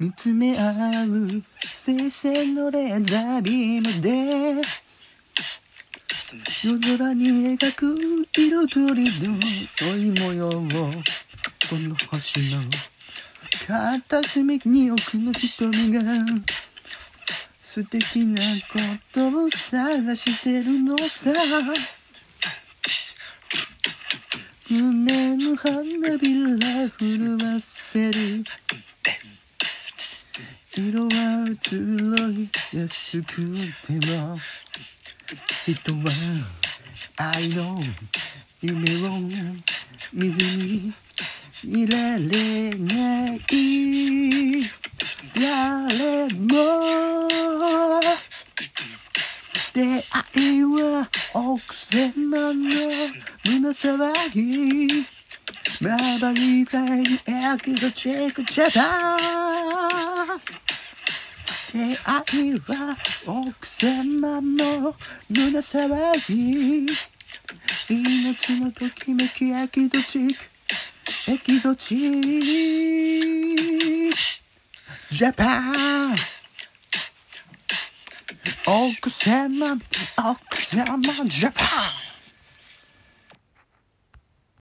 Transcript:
見つめ合う青線のレーザービームで夜空に描く色とりの恋模様をこの星の片隅に奥の瞳が素敵なことを探してるのさ。胸の花びら震わせる色は移ろいやすくても人は愛の夢を水に入れれない。誰も出会いは億千万の胸騒ぎ。まばゆいくらいにエキゾチックジャパン出会いは億千万の胸騒ぎ命のときめきエキゾチックエキゾチックジャパン奥様奥様ジャパン